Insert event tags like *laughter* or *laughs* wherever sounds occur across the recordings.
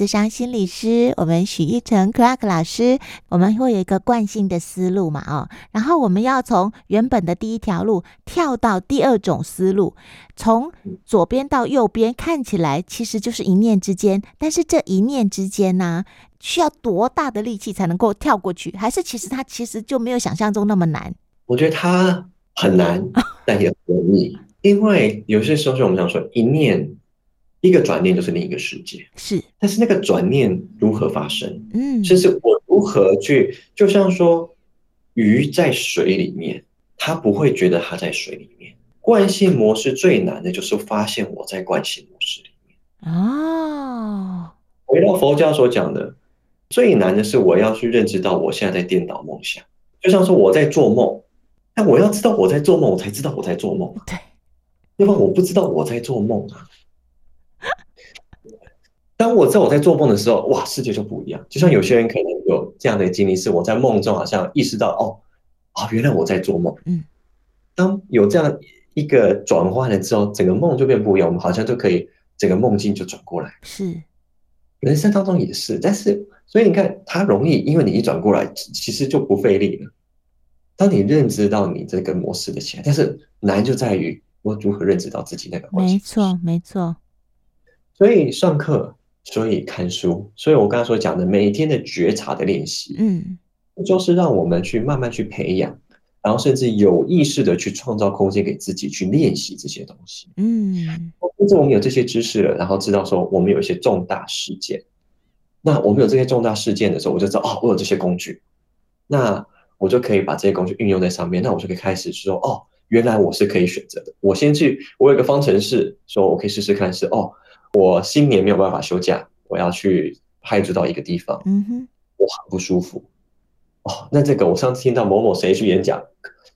咨商心理师，我们许一成 Clark 老师，我们会有一个惯性的思路嘛，哦，然后我们要从原本的第一条路跳到第二种思路，从左边到右边，看起来其实就是一念之间，但是这一念之间呢、需要多大的力气才能够跳过去？还是其实它其实就没有想象中那么难？我觉得它很难，但也很容易，因为有些时候就我们想说一念。一个转念就是另一个世界，是。但是那个转念如何发生？嗯，就是我如何去，就像说鱼在水里面，它不会觉得它在水里面。惯性模式最难的就是发现我在惯性模式里面。哦，回到佛教所讲的，最难的是我要去认知到我现在在颠倒梦想。就像说我在做梦，但我要知道我在做梦，我才知道我在做梦。对，要不然我不知道我在做梦啊。当我知道我在做梦的时候，哇，世界就不一样。就像有些人可能有这样的经历，是我在梦中好像意识到，哦，啊，原来我在做梦。嗯，当有这样一个转换了之后，整个梦就变不一样，我们好像就可以整个梦境就转过来。是，人生当中也是，但是所以你看，它容易，因为你一转过来，其实就不费力了。当你认知到你这个模式的起来，但是难就在于我如何认知到自己那个模式。没错，没错。所以上课。所以看书，所以我刚才所讲的每天的觉察的练习，嗯，就是让我们去慢慢去培养，然后甚至有意识的去创造空间给自己去练习这些东西，嗯，甚至我们有这些知识了，然后知道说我们有一些重大事件，那我们有这些重大事件的时候，我就知道哦，我有这些工具，那我就可以把这些工具运用在上面，那我就可以开始说哦，原来我是可以选择的，我先去，我有个方程式，说我可以试试看是哦。我新年没有办法休假，我要去派驻到一个地方，嗯哼，我很不舒服。哦，那这个我上次听到某某谁去演讲，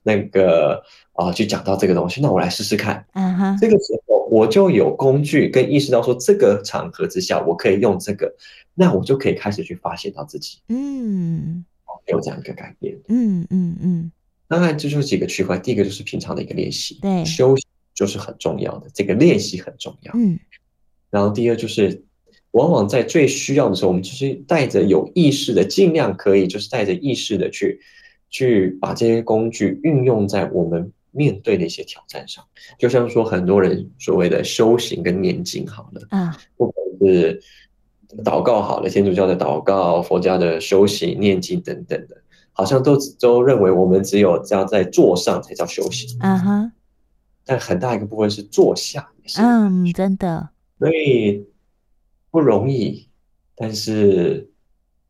那个啊，去讲到这个东西，那我来试试看。嗯哼，这个时候我就有工具跟意识到说，这个场合之下我可以用这个，那我就可以开始去发现到自己，嗯，有这样一个改变。嗯嗯嗯，当然这就是几个区块，第一个就是平常的一个练习，对，休息就是很重要的，这个练习很重要。嗯。然后第二就是，往往在最需要的时候，我们就是带着有意识的，尽量可以就是带着意识的去，去把这些工具运用在我们面对的一些挑战上。就像说很多人所谓的修行跟念经好了，啊，不管是祷告好了，天主教的祷告、佛家的修行、念经等等的，好像都都认为我们只有这样在坐上才叫修行。啊哈，但很大一个部分是坐下也是。嗯，真的。所以不容易，但是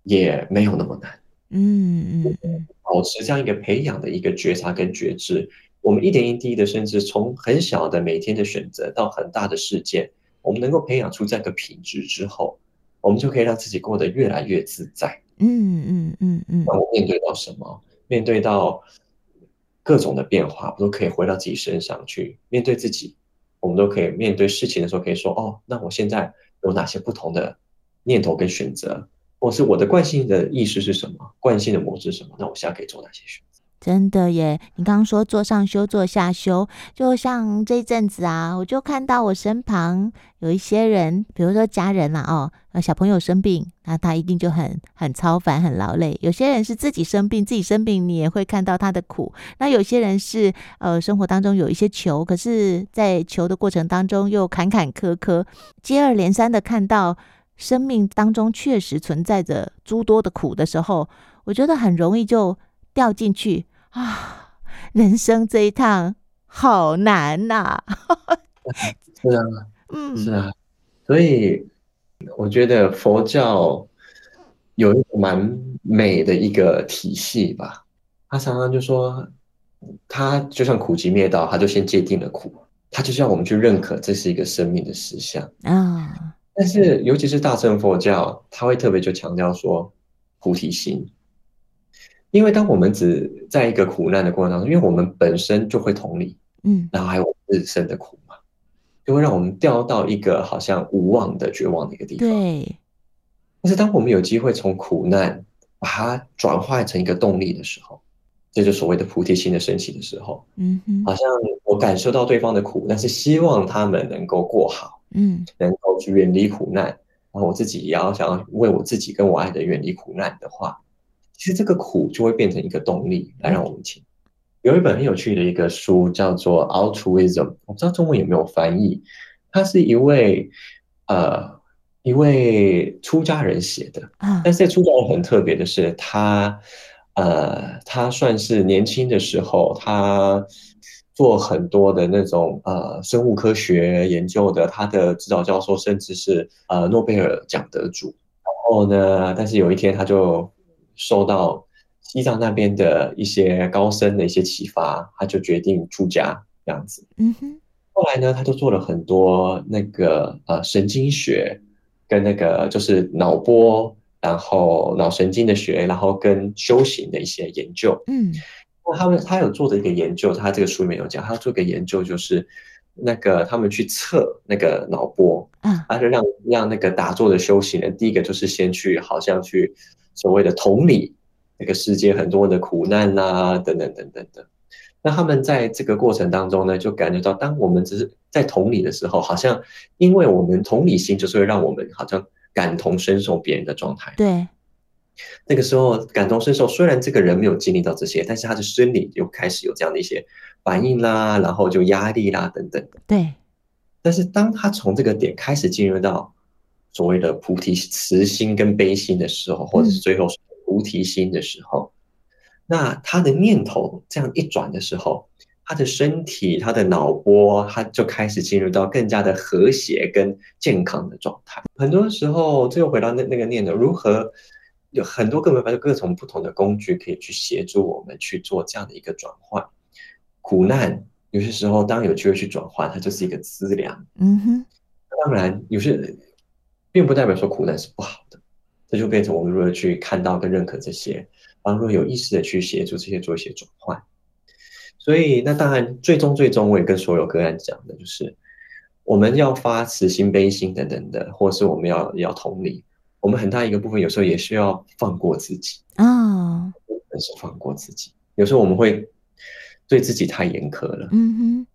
也没有那么难。嗯嗯嗯，保持这样一个培养的一个觉察跟觉知，我们一点一滴的，甚至从很小的每天的选择到很大的事件，我们能够培养出这个品质之后，我们就可以让自己过得越来越自在。嗯嗯嗯嗯。那我面对到什么？面对到各种的变化，我都可以回到自己身上去面对自己。我们都可以面对事情的时候，可以说：“哦，那我现在有哪些不同的念头跟选择，或是我的惯性的意识是什么？惯性的模式是什么？那我现在可以做哪些选择？”真的耶！你刚刚说坐上修，坐下修，就像这一阵子啊，我就看到我身旁有一些人，比如说家人啦、啊，哦，小朋友生病，那他一定就很很操烦、很劳累。有些人是自己生病，自己生病，你也会看到他的苦。那有些人是呃，生活当中有一些求，可是在求的过程当中又坎坎坷坷，接二连三的看到生命当中确实存在着诸多的苦的时候，我觉得很容易就掉进去。啊，人生这一趟好难呐、啊！*laughs* 是啊，嗯，是啊，所以我觉得佛教有一个蛮美的一个体系吧。他常常就说，他就像苦集灭道，他就先界定了苦，他就是要我们去认可这是一个生命的实相啊。但是尤其是大乘佛教，他会特别就强调说菩提心。因为当我们只在一个苦难的过程当中，因为我们本身就会同理，嗯，然后还有自身的苦嘛，就会让我们掉到一个好像无望的绝望的一个地方。对。但是当我们有机会从苦难把它转化成一个动力的时候，这就所谓的菩提心的升起的时候。嗯哼，好像我感受到对方的苦，但是希望他们能够过好，嗯，能够去远离苦难，然后我自己也要想要为我自己跟我爱的远离苦难的话，其实这个苦就会变成一个动力来让我们前。有一本很有趣的一个书叫做《Altruism》，我不知道中文有没有翻译。他是一位呃一位出家人写的，但是这出家人很特别的是，他呃他算是年轻的时候，他做很多的那种呃生物科学研究的，他的指导教授甚至是呃诺贝尔奖得主。然后呢，但是有一天他就受到。西藏那边的一些高僧的一些启发，他就决定出家这样子。嗯哼。后来呢，他就做了很多那个呃神经学跟那个就是脑波，然后脑神经的学，然后跟修行的一些研究。嗯。那他们他有做的一个研究，他这个书里面有讲，他做一个研究，就是那个他们去测那个脑波，嗯，他就让让那个打坐的修行人，第一个就是先去好像去所谓的同理。这个世界很多的苦难呐、啊，等等等等的。那他们在这个过程当中呢，就感觉到，当我们只是在同理的时候，好像因为我们同理心，就是会让我们好像感同身受别人的状态。对。那个时候感同身受，虽然这个人没有经历到这些，但是他的生理就开始有这样的一些反应啦，然后就压力啦，等等。对。但是当他从这个点开始进入到所谓的菩提慈心跟悲心的时候，或者是最后。菩提心的时候，那他的念头这样一转的时候，他的身体、他的脑波，他就开始进入到更加的和谐跟健康的状态。很多时候，这又回到那那个念头，如何有很多各种各种不同的工具可以去协助我们去做这样的一个转换。苦难有些时候，当有机会去转换，它就是一个资粮。嗯哼，当然有些人并不代表说苦难是不好的。这就变成我们如何去看到跟认可这些，然后如何有意识的去协助这些做一些转换。所以，那当然，最终最终，我也跟所有个案讲的就是，我们要发慈心、悲心等等的，或是我们要要同理，我们很大一个部分有时候也需要放过自己啊，是放过自己。有时候我们会对自己太严苛了，嗯哼，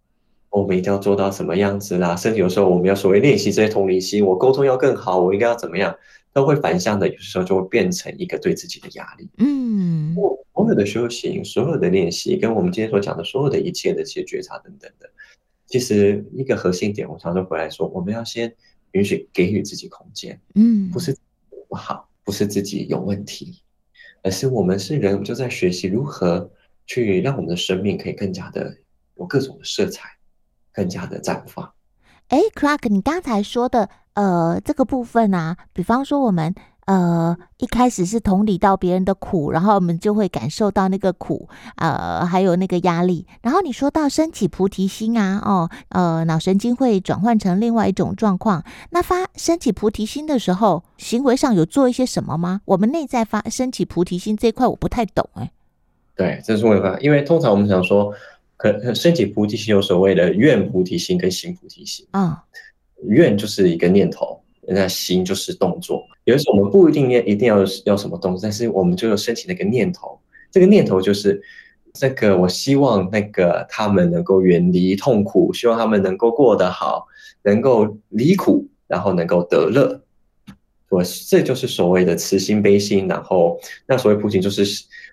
我们一定要做到什么样子啦？甚至有时候我们要所谓练习这些同理心，我沟通要更好，我应该要怎么样？都会反向的，有时候就会变成一个对自己的压力。嗯，我所有的修行，所有的练习，跟我们今天所讲的所有的一切的这些觉察等等的，其实一个核心点，我常常回来说，我们要先允许给予自己空间。嗯，不是不好，不是自己有问题，而是我们是人，我们就在学习如何去让我们的生命可以更加的有各种的色彩，更加的绽放。哎，Clark，你刚才说的。呃，这个部分啊，比方说我们呃一开始是同理到别人的苦，然后我们就会感受到那个苦，呃，还有那个压力。然后你说到升起菩提心啊，哦，呃，脑神经会转换成另外一种状况。那发升起菩提心的时候，行为上有做一些什么吗？我们内在发升起菩提心这一块，我不太懂哎。对，这是为什么？因为通常我们想说，可升起菩提心有所谓的愿菩提心跟行菩提心嗯。哦愿就是一个念头，那行就是动作。有的时候我们不一定要，一定要要什么动作，但是我们就要升起那个念头。这个念头就是，这个我希望那个他们能够远离痛苦，希望他们能够过得好，能够离苦，然后能够得乐。我这就是所谓的慈心悲心。然后那所谓菩提，就是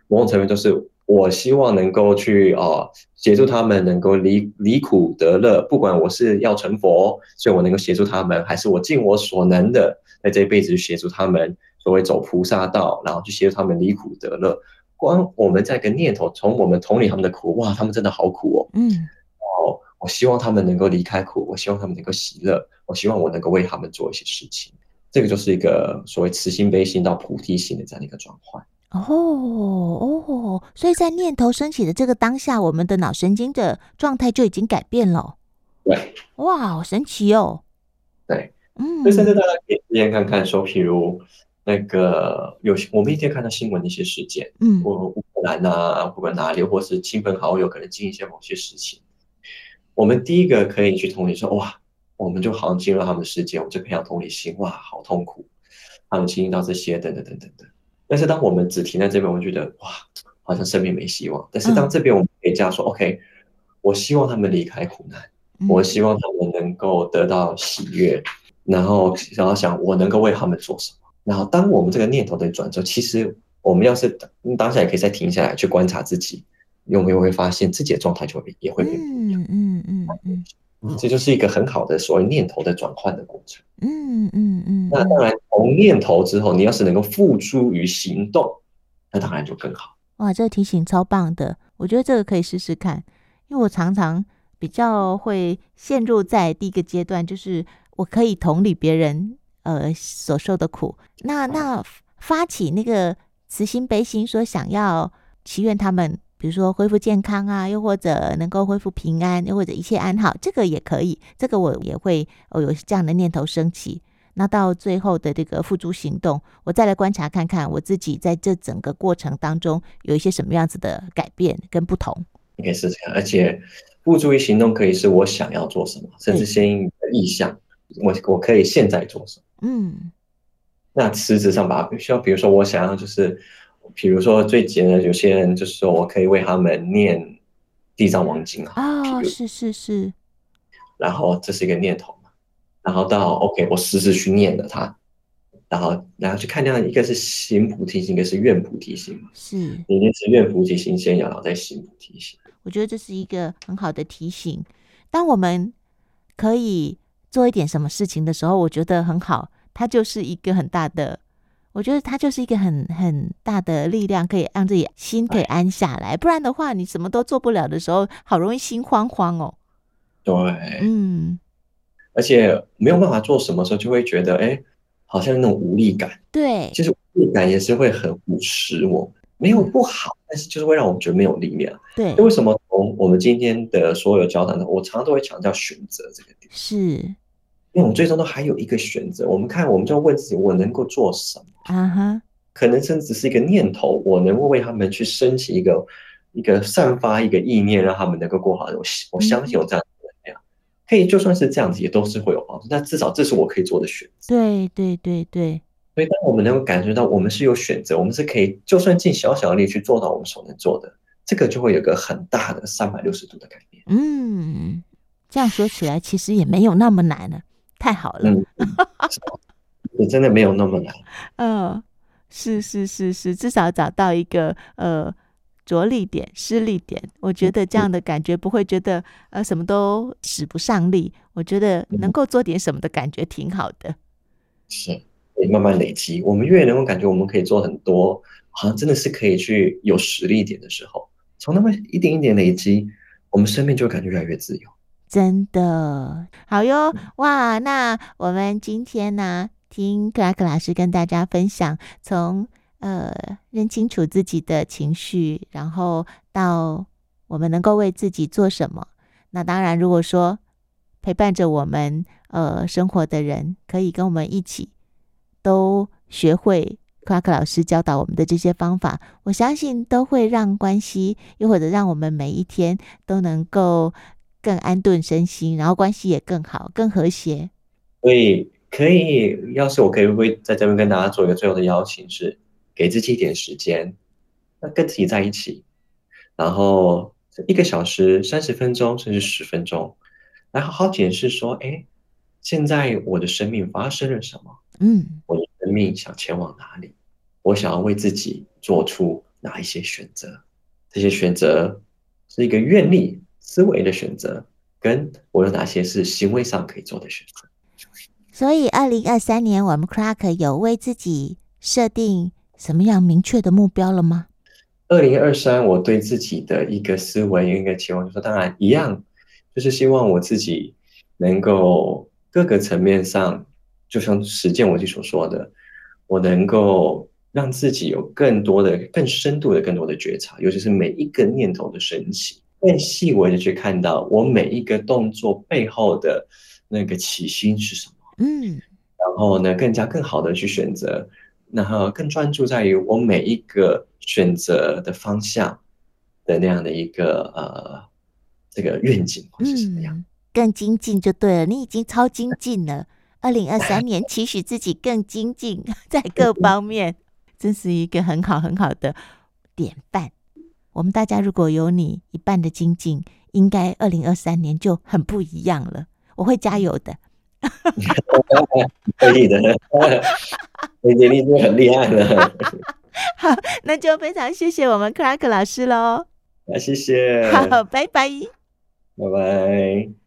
某种层面就是。我希望能够去啊协助他们能够离离苦得乐，不管我是要成佛，所以我能够协助他们，还是我尽我所能的在这一辈子去协助他们，所谓走菩萨道，然后去协助他们离苦得乐。光我们在个念头，从我们同理他们的苦，哇，他们真的好苦哦，嗯，哦，我希望他们能够离开苦，我希望他们能够喜乐，我希望我能够为他们做一些事情，这个就是一个所谓慈心悲心到菩提心的这样的一个转换。哦哦，所以在念头升起的这个当下，我们的脑神经的状态就已经改变了。对，哇，好神奇哦。对，嗯，所以甚至大家可以体验看看，说，譬如那个有我们一天看到新闻的一些事件，嗯，或乌克兰啊，不管哪里，或是亲朋好友可能经历一些某些事情，我们第一个可以去同理说，哇，我们就好像进入他们的世界，我们就培养同理心，哇，好痛苦，他们经历到这些，等等等等等。但是当我们只停在这边，我们觉得哇，好像生命没希望。但是当这边我们可以这样说，嗯，OK，我希望他们离开苦难，嗯，我希望他们能够得到喜悦。然后然后想我能够为他们做什么。然后当我们这个念头的转之后，其实我们要是当下也可以再停下来去观察自己，有没有会发现自己的状态就会也会变不一样。嗯嗯嗯嗯，这就是一个很好的所谓念头的转换的过程。嗯嗯嗯。那当然，从念头之后，你要是能够付诸于行动，那当然就更好。哇，这个提醒超棒的，我觉得这个可以试试看，因为我常常比较会陷入在第一个阶段，就是我可以同理别人呃所受的苦，那那发起那个慈心悲心，说想要祈愿他们，比如说恢复健康啊，又或者能够恢复平安，又或者一切安好，这个也可以，这个我也会哦有这样的念头升起。那到最后的这个付诸行动，我再来观察看看我自己在这整个过程当中有一些什么样子的改变跟不同。你可以试试看，而且付诸于行动可以是我想要做什么，甚至先意向，我我可以现在做什么。嗯，那实质上把它，需要比如说我想要就是，比如说最简单的，有些人就是说我可以为他们念地藏王经啊。哦，是是是。然后这是一个念头嘛。然后到 OK，我实时去念了它，然后然后去看这样，一个是行菩提心，一个是愿菩提心嘛。是，你念是愿菩提心先要，然后再行菩提心。我觉得这是一个很好的提醒。当我们可以做一点什么事情的时候，我觉得很好，它就是一个很大的，我觉得它就是一个很很大的力量，可以让自己心可以安下来。不然的话，你什么都做不了的时候，好容易心慌慌哦。对，嗯。而且没有办法做什么时候，就会觉得哎，好像那种无力感。对，其实无力感也是会很腐蚀我。没有不好，但是就是会让我们觉得没有力量。对，为什么从我们今天的所有交谈呢？我常常都会强调选择这个点。是，因为我们最终都还有一个选择。我们看，我们就要问自己：我能够做什么？啊哈，可能甚至是一个念头，我能够为他们去升起一个一个散发一个意念，让他们能够过好。我我相信有这样。可以，就算是这样子，也都是会有帮助。但至少这是我可以做的选择。对对对对。所以，当我们能够感觉到我们是有选择，我们是可以，就算尽小小的力去做到我们所能做的，这个就会有个很大的三百六十度的改变。嗯，这样说起来，其实也没有那么难了。太好了，嗯，你真的没有那么难。*laughs* 嗯，是是是是，至少找到一个呃。着力点、施力点，我觉得这样的感觉不会觉得呃什么都使不上力。我觉得能够做点什么的感觉挺好的。是，可以慢慢累积。我们越能够感觉我们可以做很多，好像真的是可以去有实力点的时候，从那么一点一点累积，我们生命就会感觉越来越自由。真的好哟，哇！那我们今天呢，听克拉克老师跟大家分享从。呃，认清楚自己的情绪，然后到我们能够为自己做什么。那当然，如果说陪伴着我们呃生活的人，可以跟我们一起都学会克拉克老师教导我们的这些方法，我相信都会让关系，又或者让我们每一天都能够更安顿身心，然后关系也更好、更和谐。所以，可以，要是我可以，会在这边跟大家做一个最后的邀请是。给自己一点时间，那跟自己在一起，然后一个小时、三十分钟，甚至十分钟，来好好检视说：哎，现在我的生命发生了什么？嗯，我的生命想前往哪里？我想要为自己做出哪一些选择？这些选择是一个愿力思维的选择，跟我有哪些是行为上可以做的选择？所以，二零二三年我们 Clark 有为自己设定。什么样明确的目标了吗？二零二三，我对自己的一个思维、一个期望，就是说，当然一样，就是希望我自己能够各个层面上，就像实践我自己所说的，我能够让自己有更多的、更深度的、更多的觉察，尤其是每一个念头的升起，更细微的去看到我每一个动作背后的那个起心是什么。嗯，然后呢，更加更好的去选择。然后更专注在于我每一个选择的方向的那样的一个呃这个愿景或是什么样，嗯，更精进就对了。你已经超精进了。二零二三年期许自己更精进，*laughs* 在各方面，这是一个很好很好的典范。我们大家如果有你一半的精进，应该二零二三年就很不一样了。我会加油的。*laughs* *laughs* 可以的，你已经很厉害了。*laughs* 好，那就非常谢谢我们克拉克老师喽。啊，谢谢。好，拜拜。拜拜。